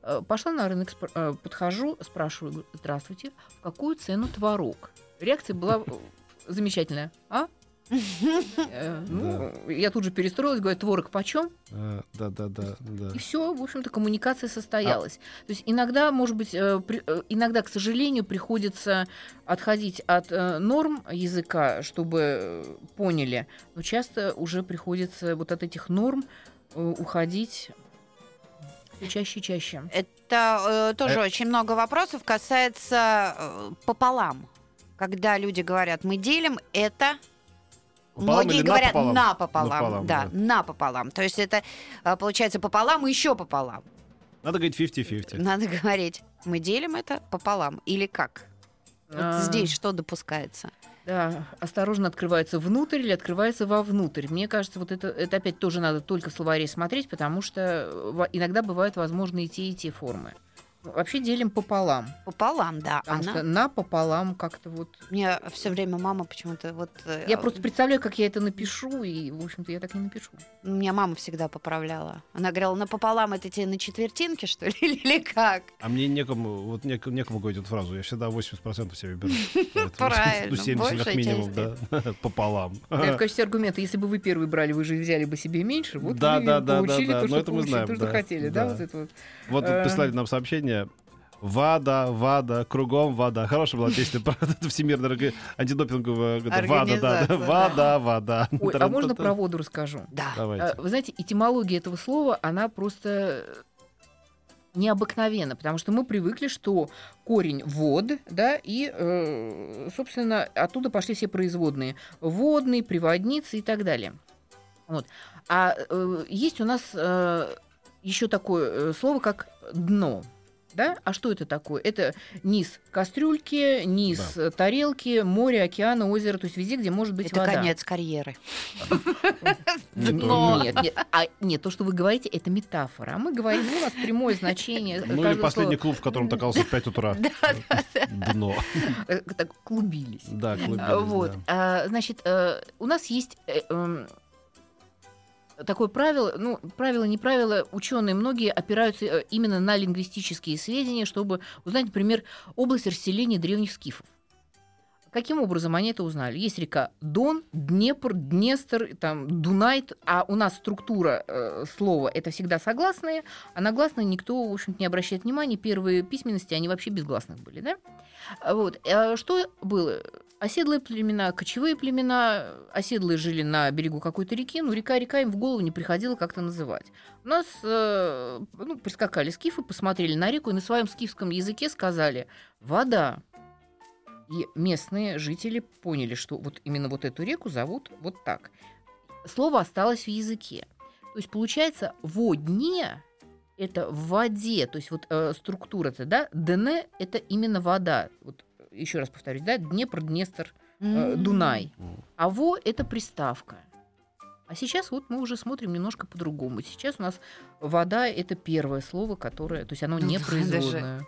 D: Э, Пошла на рынок, э, подхожу, спрашиваю, здравствуйте, в какую цену творог? Реакция была замечательная. А? Э, Ну, я тут же перестроилась, говорю, творог почем?
C: Э, Да, да, да, да.
D: И все, в общем-то, коммуникация состоялась. То есть иногда, может быть, э, иногда, к сожалению, приходится отходить от норм языка, чтобы поняли, но часто уже приходится вот от этих норм уходить всё чаще и чаще.
B: Это э, тоже
C: Э.
B: очень много вопросов касается э, пополам. Когда люди говорят, мы делим это
C: Пополам
B: Многие говорят
C: напополам?
B: напополам,
C: Напополам,
B: да,
C: да.
B: напополам. То есть это а, получается пополам и еще пополам.
C: Надо говорить 50-50.
B: Надо говорить, мы делим это пополам или как? Вот
D: А,
B: здесь что допускается?
D: Да, осторожно открывается внутрь или открывается вовнутрь. Мне кажется, вот это, это опять тоже надо только в словаре смотреть, потому что э, иногда бывают возможны и те, и те формы. Ну, Вообще делим пополам.
B: Пополам, да.
D: Потому
B: Она...
D: что напополам как-то вот
B: Мне все время мама почему-то вот... э,
D: Я просто представляю, как я это напишу, и, в общем-то, я так не напишу.
B: Меня мама всегда поправляла. Она говорила, напополам это тебе на четвертинке, что ли, или как?
C: А мне некому, вот нек- некому говорить эту фразу. Я всегда 80% себе беру. Поэтому,
B: Правильно,
C: Ну, 70 как минимум, да. Пополам.
D: Это в качестве аргумента, если бы вы первый брали, вы же взяли бы себе меньше, вот
C: Да,
D: вы
C: да, да,
D: получили
C: да, да.
D: то,
C: Ну,
D: что
C: это мы знаем,
D: то, что хотели, да,
C: да.
D: вот это вот.
C: Вот
D: Э.
C: прислали нам сообщение. Вада, Вада, кругом вода. Хорошая была песня про всемирную антидопинговую Вада, да, да.
B: да.
C: Вода, вода.
D: Ой, а можно про воду расскажу?
B: Да.
C: Давайте.
D: А, Вы знаете, этимология этого слова, она просто необыкновенна, потому что мы привыкли, что корень вод, да, и, э, собственно, оттуда пошли все производные. Водный, приводницы и так далее. Вот. А э, есть у нас еще такое э, слово, как дно. Да? А что это такое? Это низ кастрюльки, низ э, тарелки, море, океана, озеро, то есть везде, где может быть
B: Это
D: вода.
B: конец карьеры.
D: Нет, нет, а, нет, то, что вы говорите, это метафора. А мы говорим, ну, у нас прямое значение.
C: Ну или последний клуб, в котором токался в 5 утра. Дно.
D: Э, Так клубились.
C: Да, клубились,
D: Вот,
C: да.
D: а, значит, э, у нас есть эм, такое правило, ну, правило, не правило, ученые многие опираются э, именно на лингвистические сведения, чтобы узнать, например, область расселения древних скифов. Каким образом они это узнали? Есть река Дон, Днепр, Днестр, там, Дунай, а у нас структура э, слова это всегда согласные, а на гласные никто, в общем не обращает внимания. Первые письменности, они вообще безгласных были, да? Вот. А что было? Оседлые племена, кочевые племена, оседлые жили на берегу какой-то реки, но река-река им в голову не приходило как-то называть. У нас э, ну, прискакали скифы, посмотрели на реку и на своем скифском языке сказали «вода». И местные жители поняли, что вот именно вот эту реку зовут вот так. Слово осталось в языке. То есть получается «водне» — это в воде, то есть вот э, структура-то, да, ДН — это именно вода. Вот еще раз повторюсь, да, Днепр, Днестр, э, Дунай. А во — это приставка. А сейчас вот мы уже смотрим немножко по-другому. Сейчас у нас вода — это первое слово, которое... То есть оно не
B: Да,
D: производное.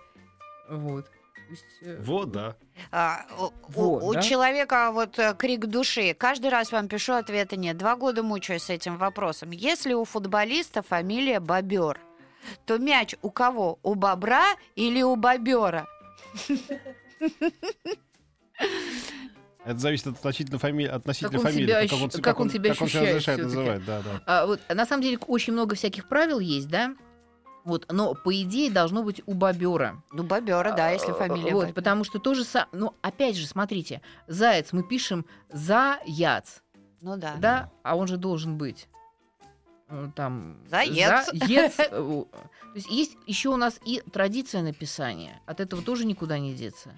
D: Вот. Есть, э,
C: Вот, да.
B: А, у,
D: Вот,
B: у- у
D: да?
B: человека вот э, крик души. Каждый раз вам пишу, ответа нет. Два года мучаюсь с этим вопросом. Если у футболиста фамилия Бобер, то мяч у кого? У бобра или у бобера?
C: Это зависит от относительно фамилии, относительно
D: Как он
C: фамилии.
D: себя
C: как он, се-
D: как он себя
C: как он
D: ощущает
C: разрешает называть, да, да.
D: А, вот, на самом деле очень много всяких правил есть, да? Вот, но по идее должно быть у бобера.
B: Ну, бобера, да, если фамилия
D: Вот,
B: Бобер.
D: потому что тоже сам. Ну, опять же, смотрите, заяц мы пишем заяц,
B: Ну да.
D: да, а он же должен быть. э, Там
B: Заец.
D: заец. Э, То есть есть еще у нас и традиция написания. От этого тоже никуда не деться.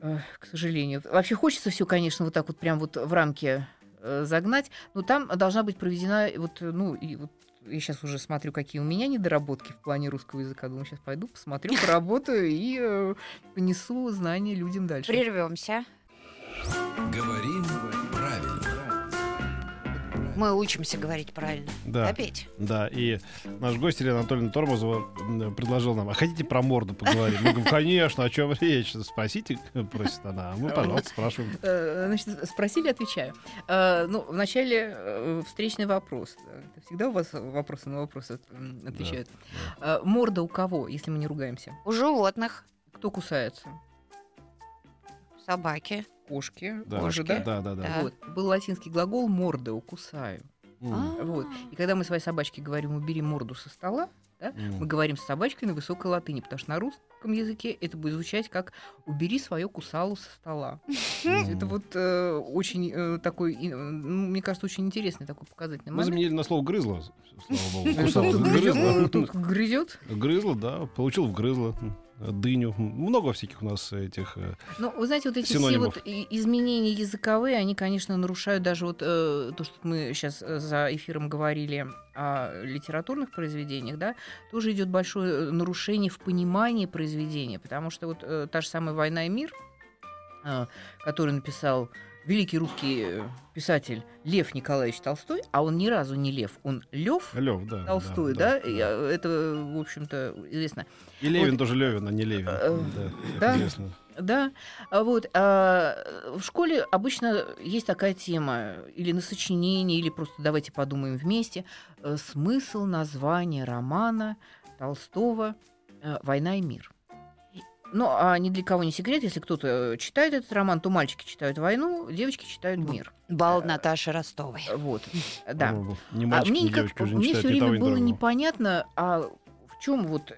D: Эх, к сожалению. Вообще хочется все, конечно, вот так вот прям вот в рамки э, загнать, но там должна быть проведена вот, э, ну, и вот я сейчас уже смотрю, какие у меня недоработки в плане русского языка. Думаю, сейчас пойду, посмотрю, поработаю и э, понесу знания людям дальше.
B: Прервемся. Мы учимся говорить правильно.
C: Да.
B: Опять.
C: Да, и наш гость Елена Анатольевна Тормозова предложил нам, а хотите про морду поговорить? Мы говорим, конечно, о чем речь? Спросите, просит она. А мы, пожалуйста, спрашиваем.
D: Э, Значит, спросили, отвечаю. Э, Ну, вначале э, встречный вопрос. Это всегда у вас вопросы на вопросы отвечают. Морда у кого, если мы не ругаемся?
B: У животных
D: Кто кусается?
B: собаки.
D: Кошки.
C: Да,
D: Тоже, да?
C: да, да, да.
B: Да.
D: Вот. Был латинский глагол морда, укусаю. Вот. И когда мы своей собачке говорим «убери морду со стола»,
C: м.
D: мы говорим с собачкой на высокой латыни, потому что на русском языке это будет звучать как «убери свою кусалу со стола». Это вот э, очень э, такой, э, ну, мне кажется, очень интересный такой показательный
C: Мы
D: момент.
C: заменили на слово грызло, слава богу. Кусало, грызло.
D: грызет.
C: Грызло, да, получил вгрызло. м, Дыню. Много всяких у нас этих... э,
D: Ну, вы знаете, вот эти
C: Синонимов.
D: все вот изменения языковые, они, конечно, нарушают даже вот э, то, что мы сейчас за эфиром говорили о литературных произведениях, да, тоже идет большое э, нарушение в понимании произведения, потому что вот э, та же самая «Война и мир», э, который написал великий русский э, писатель Лев Николаевич Толстой, а он ни разу не Лев, он Лев
C: Лев, да.
D: Толстой, да, И, э, это, в общем-то, известно.
C: И Левин
D: Вот.
C: тоже Левин, а не Левин.
D: Э,
C: Да,
D: да.
C: известно.
D: Да, а вот а, в школе обычно есть такая тема или на сочинение, или просто давайте подумаем вместе. э, Смысл названия романа Толстого э, «Война и мир». Ну, а ни для кого не секрет, если кто-то э, читает этот роман, то мальчики читают «Войну», девочки читают «Мир».
B: Бал
D: Э,
B: Наташи Ростовой.
D: Вот, да.
C: Ни
D: А
C: мальчики,
D: мне
C: ни
D: никак,
C: девочки уже не
D: мне все время было непонятно, а в чем вот,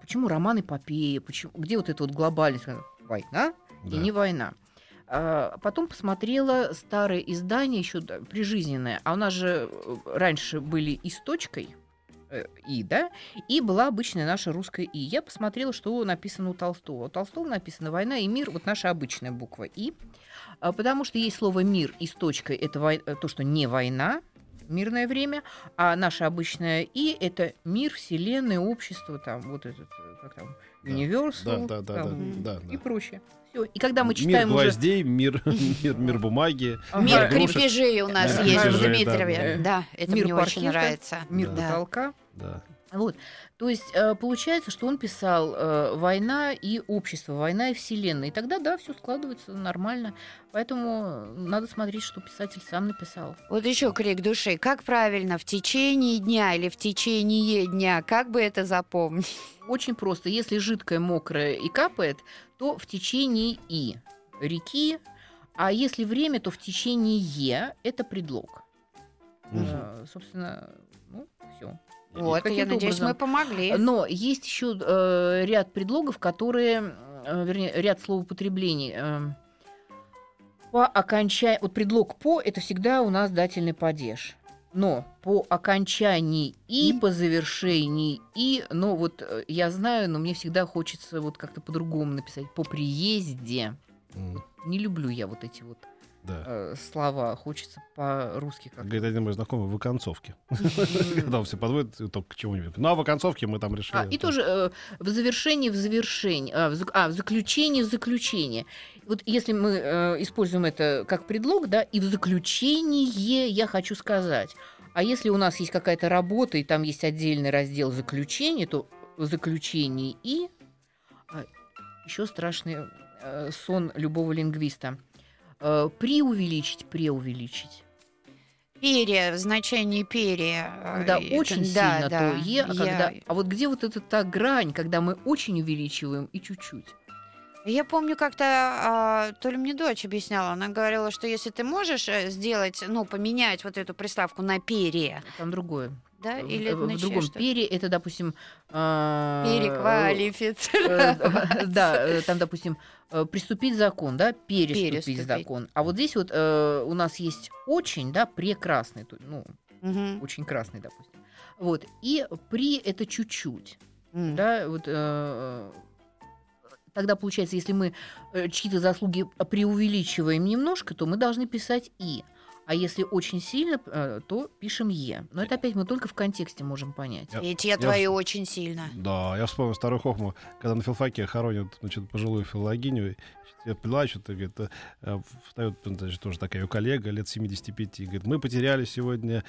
D: почему роман эпопеи, почему, где вот эта вот глобальность, э, война и
C: Да.
D: не война. А, Потом посмотрела старое издание еще прижизненное, а у нас же э, раньше были и с точкой э, и, да, и была обычная наша русская и. Я посмотрела, что написано у Толстого. У Толстого написано «Война и мир», вот наша обычная буква «и», А, потому что есть слово «мир» и с точкой, это вой- э, то, что не война, мирное время, а наша обычная «и» — это мир, вселенная, общество, там, вот этот, э, как там. Universal
C: Да, да, да,
D: там,
C: да, да,
D: и
C: да.
D: прочее. Всё. И когда мы
C: Мир
D: читаем уже...
C: гвоздей, мир, мир, мир бумаги.
D: Ага.
B: Мир крепежей у нас
C: Да,
B: есть в Дмитрове.
D: да.
B: Да, это
D: Мир
B: мне очень
D: паркета.
B: нравится.
D: Мир
B: Да.
D: потолка.
C: Да.
D: Вот. То есть э, получается, что он писал э, «Война и общество», «Война и вселенная». И тогда, да, все складывается нормально. Поэтому надо смотреть, что писатель сам написал.
B: Вот еще крик души. Как правильно, в течение дня или в течение дня? Как бы это запомнить?
D: Очень просто. Если жидкое, мокрое и капает, то в течение «и» реки, а если время, то в течение это предлог. Э, собственно, ну, все.
B: Вот, я надеюсь, мы
D: образом.
B: помогли.
D: Но есть еще э, ряд предлогов, которые, э, вернее, ряд словоупотреблений. э, по окончании, вот предлог по это всегда у нас дательный падеж. Но по окончании и,
C: И?
D: по завершении и, но вот э, я знаю, но мне всегда хочется вот как-то по-другому написать. По приезде.
C: М,
D: Не люблю я вот эти вот
C: Да.
D: э, слова. Хочется по-русски как-то.
C: Говорит один мой знакомый в оконцовке. Когда все подводят только к чему-нибудь. Ну, а в оконцовке мы там решили.
D: А, и тоже э, в завершении, в завершении, а, в, а, в заключении, в заключении. Вот если мы э, используем это как предлог, да, и в заключении я хочу сказать. А если у нас есть какая-то работа, и там есть отдельный раздел заключения, то в заключении и еще страшный э, сон любого лингвиста. Э, преувеличить, преувеличить.
B: Перья, в значении перья.
D: Когда
B: э,
D: очень
B: да,
D: сильно,
B: да,
D: то е, а,
B: я-
D: когда... а вот где вот эта та грань, когда мы очень увеличиваем и чуть-чуть?
B: Я помню, как-то а, то ли мне дочь объясняла, она говорила, что если ты можешь э, сделать, ну, поменять вот эту приставку на перья,
D: Там другое.
B: Да, или
D: в, в другом
B: что
D: пере это, допустим, а, э,
B: Переквалифицировать.
D: да, э, там, допустим, э, приступить закон, да, переступить,
B: Переступить.
D: закон. А вот здесь вот э, у нас есть очень, да, прекрасный, ну,
B: Мгм.
D: очень красный, допустим. Вот, и при это чуть-чуть,
B: М.
D: да, вот э, тогда получается, если мы э, чьи-то заслуги преувеличиваем немножко, то мы должны писать и. А если очень сильно, э, то пишем е. Но это опять мы только в контексте можем понять.
C: Я-
B: Ведь я
C: я
B: твои
C: в-
B: очень сильно.
C: Да, я вспомнил старую хохму, когда на филфаке хоронят значит, пожилую филологиню, все плачут, и говорит, э, встает значит, тоже такая ее коллега, лет 75, и говорит, мы потеряли сегодня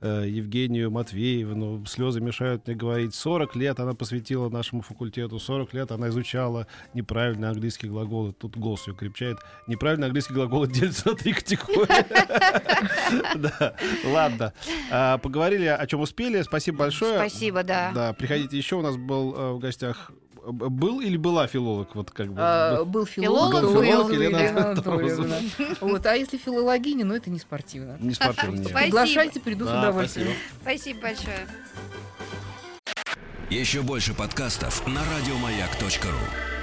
C: э, Евгению Матвеевну, слезы мешают мне говорить. 40 лет она посвятила нашему факультету, 40 лет она изучала неправильные английские глаголы. Тут голос ее крепчает. Неправильные английские глаголы делятся на три категории. Да, ладно. А, Поговорили, о чем успели. Спасибо большое.
B: Спасибо, да.
C: Да, приходите еще. У нас был э, в гостях был или была филолог? Вот как бы.
D: А, был филолог,
B: Филолог
D: был
C: был,
D: Елена
C: Елена
D: Анатольевна. Вот, а если филологиня, ну это не спортивно.
C: Не спортивный.
B: Спасибо.
D: Приглашайте, приду с удовольствием.
B: Спасибо большое.
A: Еще больше подкастов на радиомаяк.ру.